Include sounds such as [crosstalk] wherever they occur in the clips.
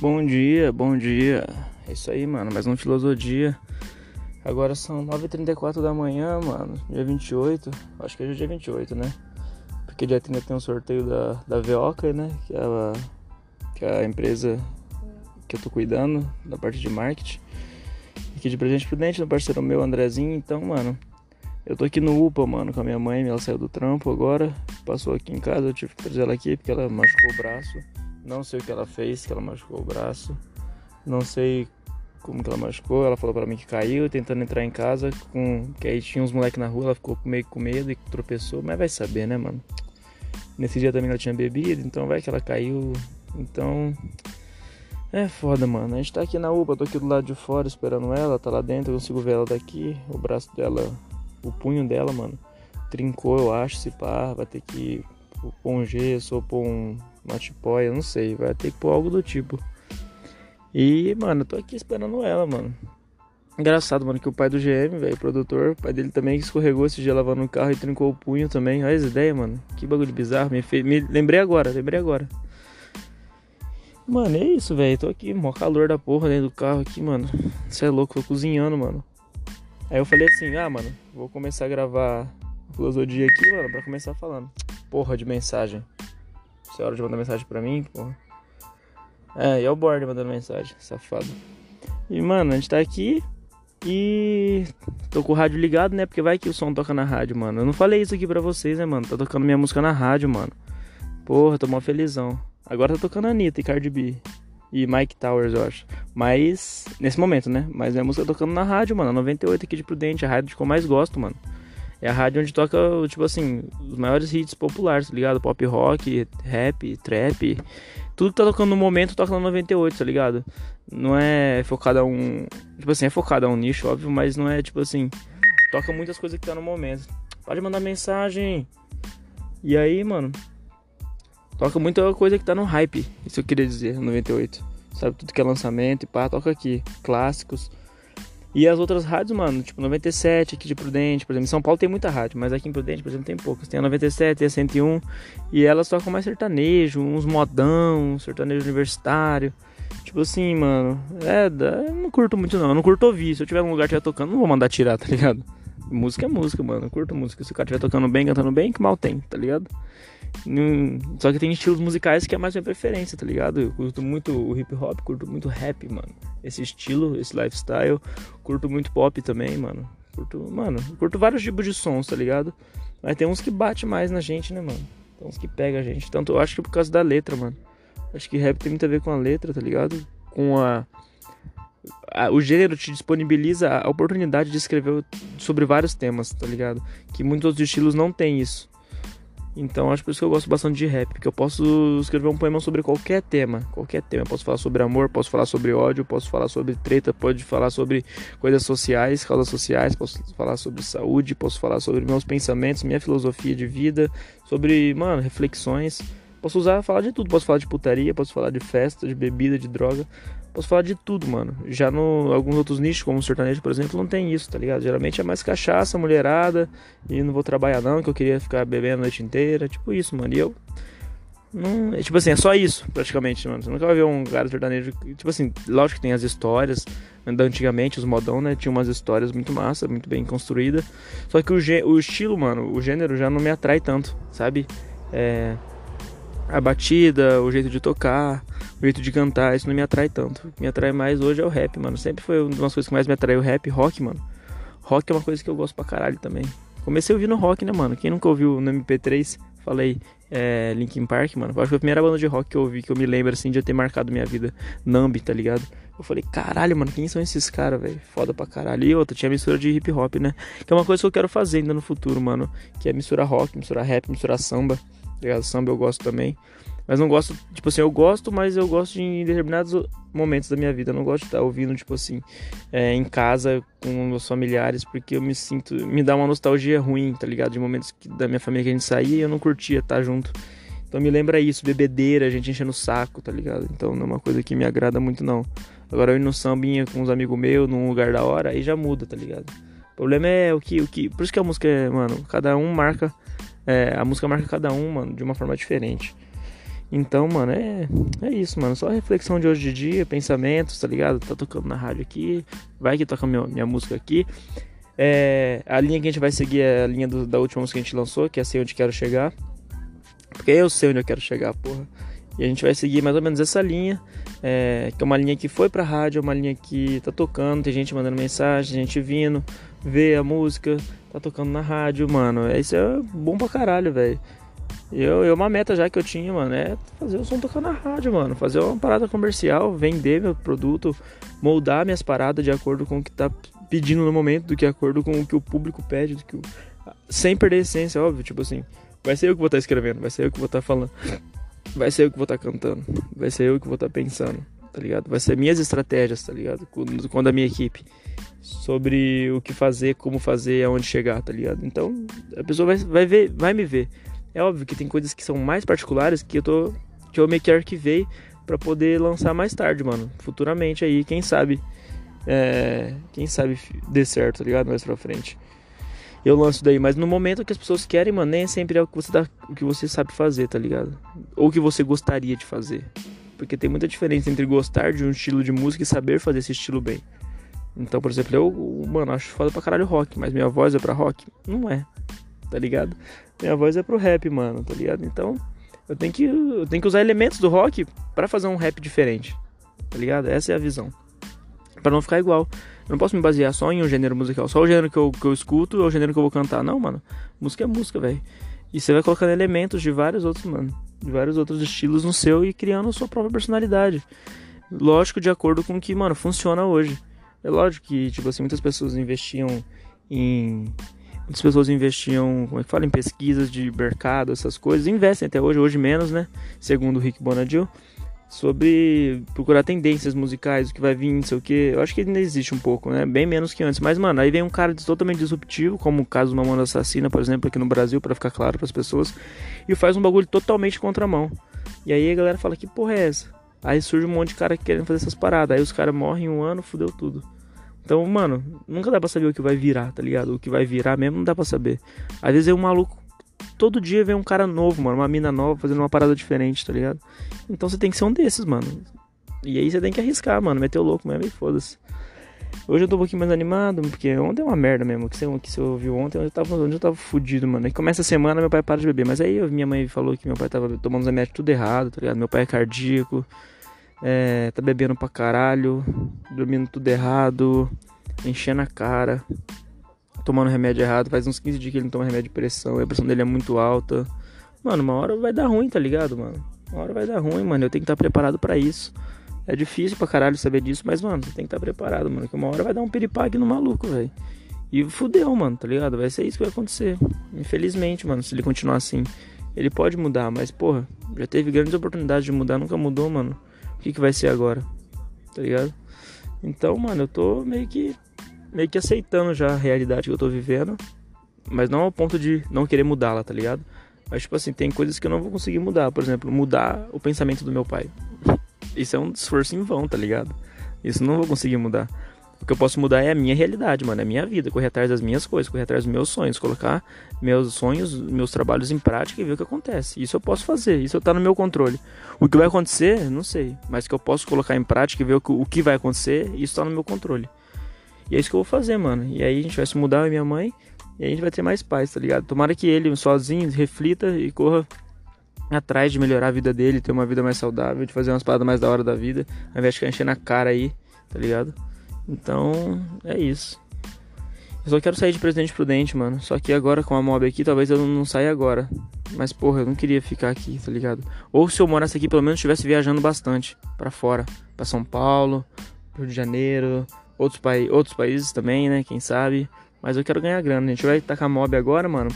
Bom dia, bom dia. É isso aí, mano. Mais uma filosofia. Agora são 9h34 da manhã, mano. Dia 28. Acho que é dia 28, né? Porque dia 30 tem um sorteio da, da Veoca, né? Que é, a, que é a empresa que eu tô cuidando da parte de marketing. Aqui de Presente Prudente, no parceiro meu, Andrezinho. Então, mano, eu tô aqui no UPA, mano, com a minha mãe. Ela saiu do trampo agora. Passou aqui em casa. Eu tive que trazer ela aqui porque ela machucou o braço. Não sei o que ela fez, que ela machucou o braço. Não sei como que ela machucou. Ela falou para mim que caiu, tentando entrar em casa, com que aí tinha uns moleques na rua, ela ficou meio com medo e tropeçou, mas vai saber, né, mano? Nesse dia também ela tinha bebido, então vai que ela caiu. Então, é foda, mano. A gente tá aqui na UPA, tô aqui do lado de fora esperando ela, tá lá dentro, eu consigo ver ela daqui. O braço dela, o punho dela, mano, trincou, eu acho, se pá, vai ter que pôr um gesso ou pôr um, uma tipóia, não sei, vai ter que pôr algo do tipo. E, mano, eu tô aqui esperando ela, mano. Engraçado, mano, que o pai do GM, velho, produtor, o pai dele também escorregou esse dia lavando o carro e trincou o punho também. Olha as ideias, mano. Que bagulho bizarro. Me, fez, me lembrei agora, lembrei agora. Mano, é isso, velho. Tô aqui, mó calor da porra dentro do carro aqui, mano. Você é louco, tô cozinhando, mano. Aí eu falei assim, ah, mano, vou começar a gravar filosofia aqui, mano, pra começar falando. Porra de mensagem. Isso é hora de mandar mensagem pra mim, porra. É, e é o Border mandando mensagem, safado. E, mano, a gente tá aqui e tô com o rádio ligado, né? Porque vai que o som toca na rádio, mano. Eu não falei isso aqui pra vocês, né, mano? Tá tocando minha música na rádio, mano. Porra, tô mó felizão. Agora tá tocando Anitta e Cardi B. E Mike Towers, eu acho. Mas, nesse momento, né? Mas minha música tá tocando na rádio, mano. 98 aqui de Prudente, a rádio que eu mais gosto, mano. É a rádio onde toca, tipo assim, os maiores hits populares, tá ligado? Pop rock, rap, trap. Tudo que tá tocando no momento toca na 98, tá ligado? Não é focado a um. Tipo assim, é focado a um nicho, óbvio, mas não é tipo assim. Toca muitas coisas que tá no momento. Pode mandar mensagem. E aí, mano. Toca muita coisa que tá no hype. Isso eu queria dizer, 98. Sabe, tudo que é lançamento e pá, toca aqui. Clássicos. E as outras rádios, mano, tipo 97 aqui de Prudente, por exemplo, em São Paulo tem muita rádio, mas aqui em Prudente, por exemplo, tem poucas. Tem a 97, tem a 101, e elas tocam mais sertanejo, uns modão, sertanejo universitário. Tipo assim, mano, é, eu não curto muito não, eu não curto ouvir. Se eu tiver num lugar que estiver tocando, não vou mandar tirar, tá ligado? Música é música, mano, eu curto música. Se o cara estiver tocando bem, cantando bem, que mal tem, tá ligado? Só que tem estilos musicais que é mais minha preferência, tá ligado? Eu curto muito o hip hop, curto muito rap, mano. Esse estilo, esse lifestyle. Curto muito pop também, mano. Curto, mano, curto vários tipos de sons, tá ligado? Mas tem uns que bate mais na gente, né, mano? Tem uns que pega a gente. Tanto eu acho que por causa da letra, mano. Acho que rap tem muito a ver com a letra, tá ligado? Com a. a o gênero te disponibiliza a oportunidade de escrever sobre vários temas, tá ligado? Que muitos outros estilos não têm isso. Então acho por isso que eu gosto bastante de rap, porque eu posso escrever um poema sobre qualquer tema, qualquer tema. Eu posso falar sobre amor, posso falar sobre ódio, posso falar sobre treta, pode falar sobre coisas sociais, causas sociais, posso falar sobre saúde, posso falar sobre meus pensamentos, minha filosofia de vida, sobre, mano, reflexões. Posso usar, falar de tudo, posso falar de putaria, posso falar de festa, de bebida, de droga. Posso falar de tudo, mano. Já no alguns outros nichos, como o sertanejo, por exemplo, não tem isso, tá ligado? Geralmente é mais cachaça, mulherada, e não vou trabalhar não, que eu queria ficar bebendo a noite inteira, tipo isso, mano. E eu não, é, tipo assim, é só isso, praticamente, mano. Você nunca vai ver um cara sertanejo, tipo assim, lógico que tem as histórias, da antigamente, os modão, né, tinha umas histórias muito massa, muito bem construídas. Só que o, o estilo, mano, o gênero já não me atrai tanto, sabe? É a batida, o jeito de tocar, o jeito de cantar, isso não me atrai tanto. Me atrai mais hoje é o rap, mano. Sempre foi uma das coisas que mais me atraiu o rap, rock, mano. Rock é uma coisa que eu gosto pra caralho também. Comecei ouvindo rock, né, mano? Quem nunca ouviu no MP3, falei, é, Linkin Park, mano. Acho que foi a primeira banda de rock que eu ouvi, que eu me lembro, assim, de ter marcado minha vida. Nambi, tá ligado? Eu falei, caralho, mano, quem são esses caras, velho? Foda pra caralho. E outra, tinha mistura de hip hop, né? Que é uma coisa que eu quero fazer ainda no futuro, mano. Que é misturar rock, misturar rap, misturar samba. Ligado? Samba eu gosto também. Mas não gosto, tipo assim, eu gosto, mas eu gosto de, em determinados momentos da minha vida. Eu não gosto de estar ouvindo, tipo assim, é, em casa com meus familiares, porque eu me sinto. Me dá uma nostalgia ruim, tá ligado? De momentos que, da minha família que a gente saía e eu não curtia estar junto. Então me lembra isso, bebedeira, a gente enchendo o saco, tá ligado? Então não é uma coisa que me agrada muito, não. Agora eu ir no sambinha com uns amigos meus, num lugar da hora, aí já muda, tá ligado? O problema é o que. O que por isso que a música é, mano, cada um marca. É, a música marca cada um, mano, de uma forma diferente. Então, mano, é, é isso, mano. Só reflexão de hoje de dia, pensamentos, tá ligado? Tá tocando na rádio aqui, vai que toca minha, minha música aqui. É, a linha que a gente vai seguir é a linha do, da última música que a gente lançou, que é Sei Onde Quero Chegar. Porque eu sei onde eu quero chegar, porra. E a gente vai seguir mais ou menos essa linha, é, que é uma linha que foi pra rádio, é uma linha que tá tocando, tem gente mandando mensagem, gente vindo, vê a música, tá tocando na rádio, mano. Isso é bom pra caralho, velho. Eu, eu, uma meta já que eu tinha, mano, é fazer o som tocar na rádio, mano. Fazer uma parada comercial, vender meu produto, moldar minhas paradas de acordo com o que tá pedindo no momento, do que acordo com o que o público pede, do que o... sem perder a essência, óbvio, tipo assim. Vai ser eu que vou estar tá escrevendo, vai ser eu que vou estar tá falando. Vai ser eu que vou estar tá cantando. Vai ser eu que vou estar tá pensando, tá ligado? Vai ser minhas estratégias, tá ligado? Quando, quando a minha equipe sobre o que fazer, como fazer, aonde chegar, tá ligado? Então, a pessoa vai, vai ver, vai me ver. É óbvio que tem coisas que são mais particulares que eu tô que eu meio que arquivei para poder lançar mais tarde, mano. Futuramente aí, quem sabe é, quem sabe dê certo, tá ligado? Mais pra frente. Eu lanço daí, mas no momento que as pessoas querem, mano, nem sempre é o que você, dá, o que você sabe fazer, tá ligado? Ou o que você gostaria de fazer. Porque tem muita diferença entre gostar de um estilo de música e saber fazer esse estilo bem. Então, por exemplo, eu, mano, acho foda pra caralho rock, mas minha voz é pra rock? Não é, tá ligado? Minha voz é pro rap, mano, tá ligado? Então, eu tenho que, eu tenho que usar elementos do rock para fazer um rap diferente, tá ligado? Essa é a visão. para não ficar igual. Eu não posso me basear só em um gênero musical, só o gênero que eu, que eu escuto ou o gênero que eu vou cantar. Não, mano. Música é música, velho. E você vai colocando elementos de vários outros, mano. De vários outros estilos no seu e criando a sua própria personalidade. Lógico, de acordo com o que, mano, funciona hoje. É lógico que, tipo assim, muitas pessoas investiam em. Muitas pessoas investiam, como é que fala, em pesquisas de mercado, essas coisas. Investem até hoje, hoje menos, né? Segundo o Rick Bonadil sobre procurar tendências musicais, o que vai vir, não sei o que. Eu acho que ainda existe um pouco, né? Bem menos que antes. Mas, mano, aí vem um cara totalmente disruptivo, como o caso do Mamona Assassina, por exemplo, aqui no Brasil, para ficar claro para as pessoas, e faz um bagulho totalmente contramão. E aí a galera fala: que porra é essa? Aí surge um monte de cara querendo fazer essas paradas. Aí os caras morrem um ano, fudeu tudo. Então, mano, nunca dá pra saber o que vai virar, tá ligado? O que vai virar mesmo não dá pra saber. Às vezes é um maluco todo dia vem um cara novo, mano, uma mina nova fazendo uma parada diferente, tá ligado? Então você tem que ser um desses, mano. E aí você tem que arriscar, mano, meter o louco mesmo e foda-se. Hoje eu tô um pouquinho mais animado, porque ontem é uma merda mesmo. Que você, que você ouviu ontem, eu tava, eu tava fudido, mano. Aí começa a semana, meu pai para de beber. Mas aí minha mãe falou que meu pai tava tomando os remédios tudo errado, tá ligado? Meu pai é cardíaco, é, tá bebendo pra caralho, dormindo tudo errado, enchendo a cara tomando remédio errado. Faz uns 15 dias que ele não toma remédio de pressão. a pressão dele é muito alta. Mano, uma hora vai dar ruim, tá ligado, mano? Uma hora vai dar ruim, mano. Eu tenho que estar preparado para isso. É difícil pra caralho saber disso, mas, mano, você tem que estar preparado, mano. Que uma hora vai dar um piripaque no maluco, velho. E fudeu, mano, tá ligado? Vai ser isso que vai acontecer. Infelizmente, mano, se ele continuar assim. Ele pode mudar, mas, porra, já teve grandes oportunidades de mudar, nunca mudou, mano. O que, que vai ser agora? Tá ligado? Então, mano, eu tô meio que meio que aceitando já a realidade que eu tô vivendo, mas não ao ponto de não querer mudá-la, tá ligado? Mas, tipo assim, tem coisas que eu não vou conseguir mudar. Por exemplo, mudar o pensamento do meu pai. Isso é um esforço em vão, tá ligado? Isso não vou conseguir mudar. O que eu posso mudar é a minha realidade, mano. É a minha vida. Correr atrás das minhas coisas, correr atrás dos meus sonhos. Colocar meus sonhos, meus trabalhos em prática e ver o que acontece. Isso eu posso fazer. Isso tá no meu controle. O que vai acontecer, não sei. Mas que eu posso colocar em prática e ver o que vai acontecer, isso tá no meu controle. E é isso que eu vou fazer, mano. E aí a gente vai se mudar, eu e minha mãe, e a gente vai ter mais paz, tá ligado? Tomara que ele sozinho reflita e corra atrás de melhorar a vida dele, ter uma vida mais saudável, de fazer umas paradas mais da hora da vida, ao invés de ficar enchendo a cara aí, tá ligado? Então, é isso. Eu só quero sair de Presidente Prudente, mano. Só que agora com a mob aqui, talvez eu não saia agora. Mas, porra, eu não queria ficar aqui, tá ligado? Ou se eu morasse aqui, pelo menos estivesse viajando bastante para fora. para São Paulo, Rio de Janeiro, outros, pa outros países também, né? Quem sabe. Mas eu quero ganhar grana. A gente vai tacar mob agora, mano.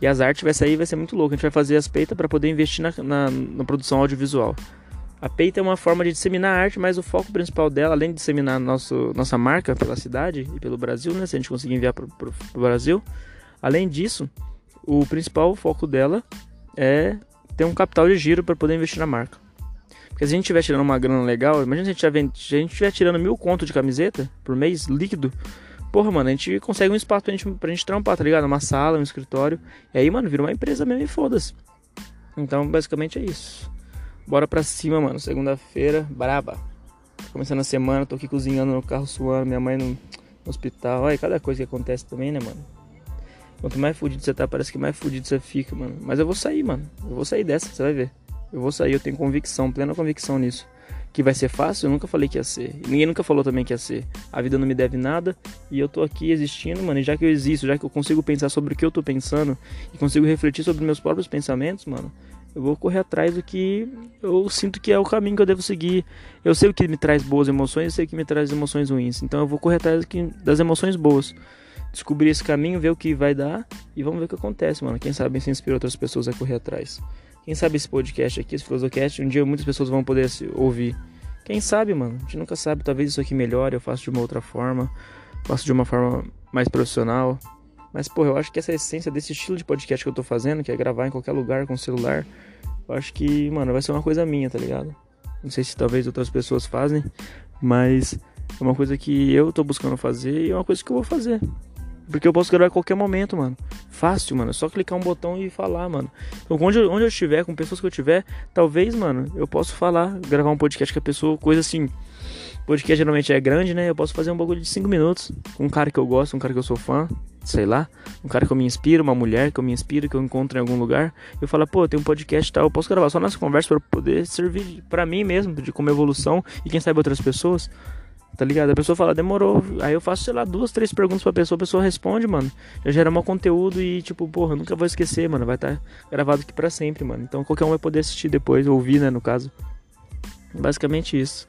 E as artes vai sair vai ser muito louco. A gente vai fazer as peitas para poder investir na, na, na, produção audiovisual. A peita é uma forma de disseminar arte, mas o foco principal dela, além de disseminar nosso, nossa marca pela cidade e pelo Brasil, né? Se a gente conseguir enviar para o Brasil. Além disso, o principal foco dela é ter um capital de giro para poder investir na marca. Porque se a gente estiver tirando uma grana legal, imagina se a gente estiver tirando mil conto de camiseta por mês, líquido. Porra, mano, a gente consegue um espaço pra gente, pra gente trampar, tá ligado? Uma sala, um escritório. E aí, mano, vira uma empresa mesmo e foda-se. Então, basicamente é isso. Bora pra cima, mano. Segunda-feira, braba. Começando a semana, tô aqui cozinhando no carro suando, minha mãe no, no hospital. Olha, cada coisa que acontece também, né, mano? Quanto mais fudido você tá, parece que mais fudido você fica, mano. Mas eu vou sair, mano. Eu vou sair dessa, você vai ver. Eu vou sair, eu tenho convicção, plena convicção nisso. Que vai ser fácil, eu nunca falei que ia ser. Ninguém nunca falou também que ia ser. A vida não me deve nada e eu tô aqui existindo, mano. E já que eu existo, já que eu consigo pensar sobre o que eu tô pensando e consigo refletir sobre meus próprios pensamentos, mano, eu vou correr atrás do que eu sinto que é o caminho que eu devo seguir. Eu sei o que me traz boas emoções, eu sei o que me traz emoções ruins. Então eu vou correr atrás das emoções boas. Descobrir esse caminho, ver o que vai dar e vamos ver o que acontece, mano. Quem sabe se inspira outras pessoas a correr atrás. Quem sabe esse podcast aqui, esse Filosocast, um dia muitas pessoas vão poder ouvir. Quem sabe, mano? A gente nunca sabe. Talvez isso aqui melhore, eu faço de uma outra forma. Faço de uma forma mais profissional. Mas, pô, eu acho que essa essência desse estilo de podcast que eu tô fazendo, que é gravar em qualquer lugar com celular, eu acho que, mano, vai ser uma coisa minha, tá ligado? Não sei se talvez outras pessoas fazem, mas é uma coisa que eu tô buscando fazer e é uma coisa que eu vou fazer. Porque eu posso gravar a qualquer momento, mano. Fácil, mano. É só clicar um botão e falar, mano. Então, onde eu, onde eu estiver, com pessoas que eu tiver, talvez, mano, eu posso falar, gravar um podcast com a pessoa, coisa assim. Podcast geralmente é grande, né? Eu posso fazer um bagulho de 5 minutos com um cara que eu gosto, um cara que eu sou fã, sei lá. Um cara que eu me inspiro, uma mulher que eu me inspiro, que eu encontro em algum lugar. Eu falo, pô, tem um podcast e tal. Eu posso gravar só nessa conversa para poder servir para mim mesmo, de como evolução e quem sabe outras pessoas. Tá ligado? A pessoa fala, demorou. Aí eu faço, sei lá, duas, três perguntas pra pessoa, a pessoa responde, mano. Já gera um conteúdo e, tipo, porra, nunca vou esquecer, mano. Vai estar tá gravado aqui pra sempre, mano. Então qualquer um vai poder assistir depois, ouvir, né, no caso. Basicamente isso.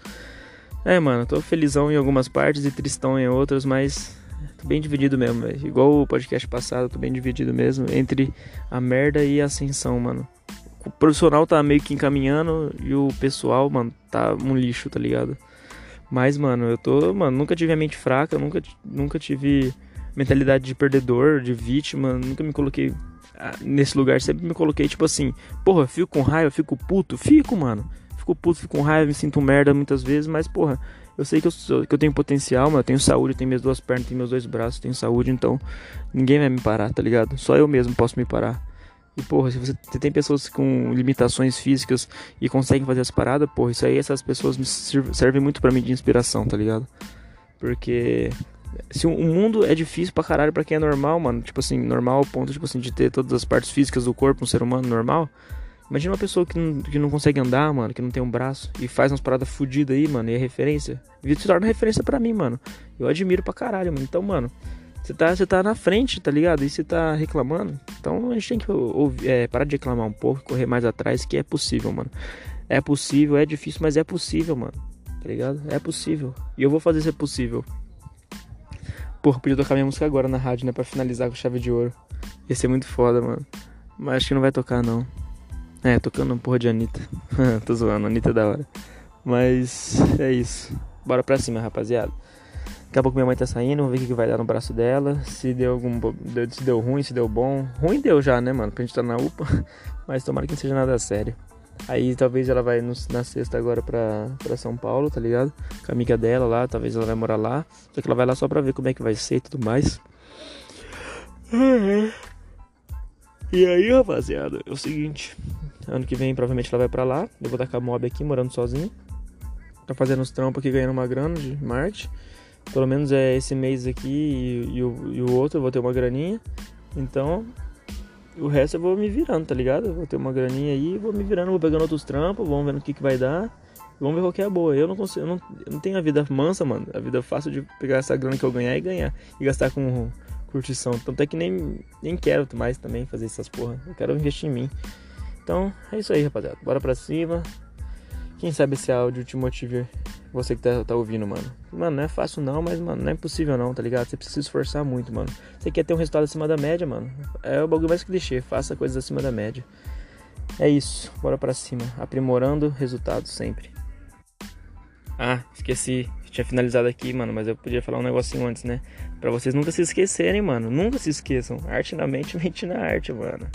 É, mano, tô felizão em algumas partes e tristão em outras, mas tô bem dividido mesmo, velho. Igual o podcast passado, tô bem dividido mesmo entre a merda e a ascensão, mano. O profissional tá meio que encaminhando e o pessoal, mano, tá um lixo, tá ligado? Mas, mano, eu tô. Mano, nunca tive a mente fraca, nunca, nunca tive mentalidade de perdedor, de vítima, nunca me coloquei ah, nesse lugar. Sempre me coloquei, tipo assim, porra, fico com raiva, fico puto, fico, mano. Fico puto, fico com raiva, me sinto merda muitas vezes, mas, porra, eu sei que eu, sou, que eu tenho potencial, mano. Eu tenho saúde, eu tenho minhas duas pernas, tenho meus dois braços, tenho saúde, então ninguém vai me parar, tá ligado? Só eu mesmo posso me parar. E, porra, se você tem pessoas com limitações físicas e conseguem fazer as paradas, porra, isso aí, essas pessoas servem muito para mim de inspiração, tá ligado? Porque se o mundo é difícil pra caralho pra quem é normal, mano, tipo assim, normal ao ponto, tipo assim, de ter todas as partes físicas do corpo, um ser humano normal. Imagina uma pessoa que não, que não consegue andar, mano, que não tem um braço e faz umas paradas fodidas aí, mano, e é referência. E se torna referência para mim, mano. Eu admiro pra caralho, mano. Então, mano, você tá, tá na frente, tá ligado? E você tá reclamando. Então a gente tem que ouvir, é, parar de reclamar um pouco, correr mais atrás, que é possível, mano. É possível, é difícil, mas é possível, mano. Tá ligado? É possível. E eu vou fazer ser possível. Porra, podia tocar minha música agora na rádio, né? Pra finalizar com chave de ouro. Ia ser muito foda, mano. Mas acho que não vai tocar, não. É, tocando porra de Anitta. [laughs] Tô zoando, Anitta é da hora. Mas é isso. Bora pra cima, rapaziada. Daqui a pouco minha mãe tá saindo, vamos ver o que vai dar no braço dela. Se deu algum. Se deu ruim, se deu bom. Ruim deu já, né, mano? Pra gente tá na UPA. [laughs] Mas tomara que não seja nada sério. Aí talvez ela vai na sexta agora pra, pra São Paulo, tá ligado? Com a amiga dela lá, talvez ela vai morar lá. Só que ela vai lá só pra ver como é que vai ser e tudo mais. E aí, rapaziada, é o seguinte. Ano que vem provavelmente ela vai pra lá. Eu vou dar com a mob aqui, morando sozinho. Tá fazendo uns trampos aqui, ganhando uma grana de Marte. Pelo menos é esse mês aqui e, e, o, e o outro eu vou ter uma graninha. Então, o resto eu vou me virando, tá ligado? Vou ter uma graninha aí, vou me virando, vou pegando outros trampos, vamos vendo o que, que vai dar. Vamos ver qual que é a boa. Eu não consigo, eu não, eu não tenho a vida mansa, mano. A vida fácil de pegar essa grana que eu ganhar e ganhar. E gastar com curtição. Tanto é que nem, nem quero mais também fazer essas porra. Eu quero investir em mim. Então, é isso aí, rapaziada. Bora pra cima. Quem sabe esse áudio te motive você que tá, tá ouvindo, mano. Mano, não é fácil não, mas, mano, não é impossível não, tá ligado? Você precisa esforçar muito, mano. Você quer ter um resultado acima da média, mano. É o bagulho mais clichê, faça coisas acima da média. É isso, bora pra cima. Aprimorando resultados sempre. Ah, esqueci. Tinha finalizado aqui, mano, mas eu podia falar um negocinho antes, né? Pra vocês nunca se esquecerem, mano. Nunca se esqueçam. Arte na mente, [laughs] mente na arte, mano.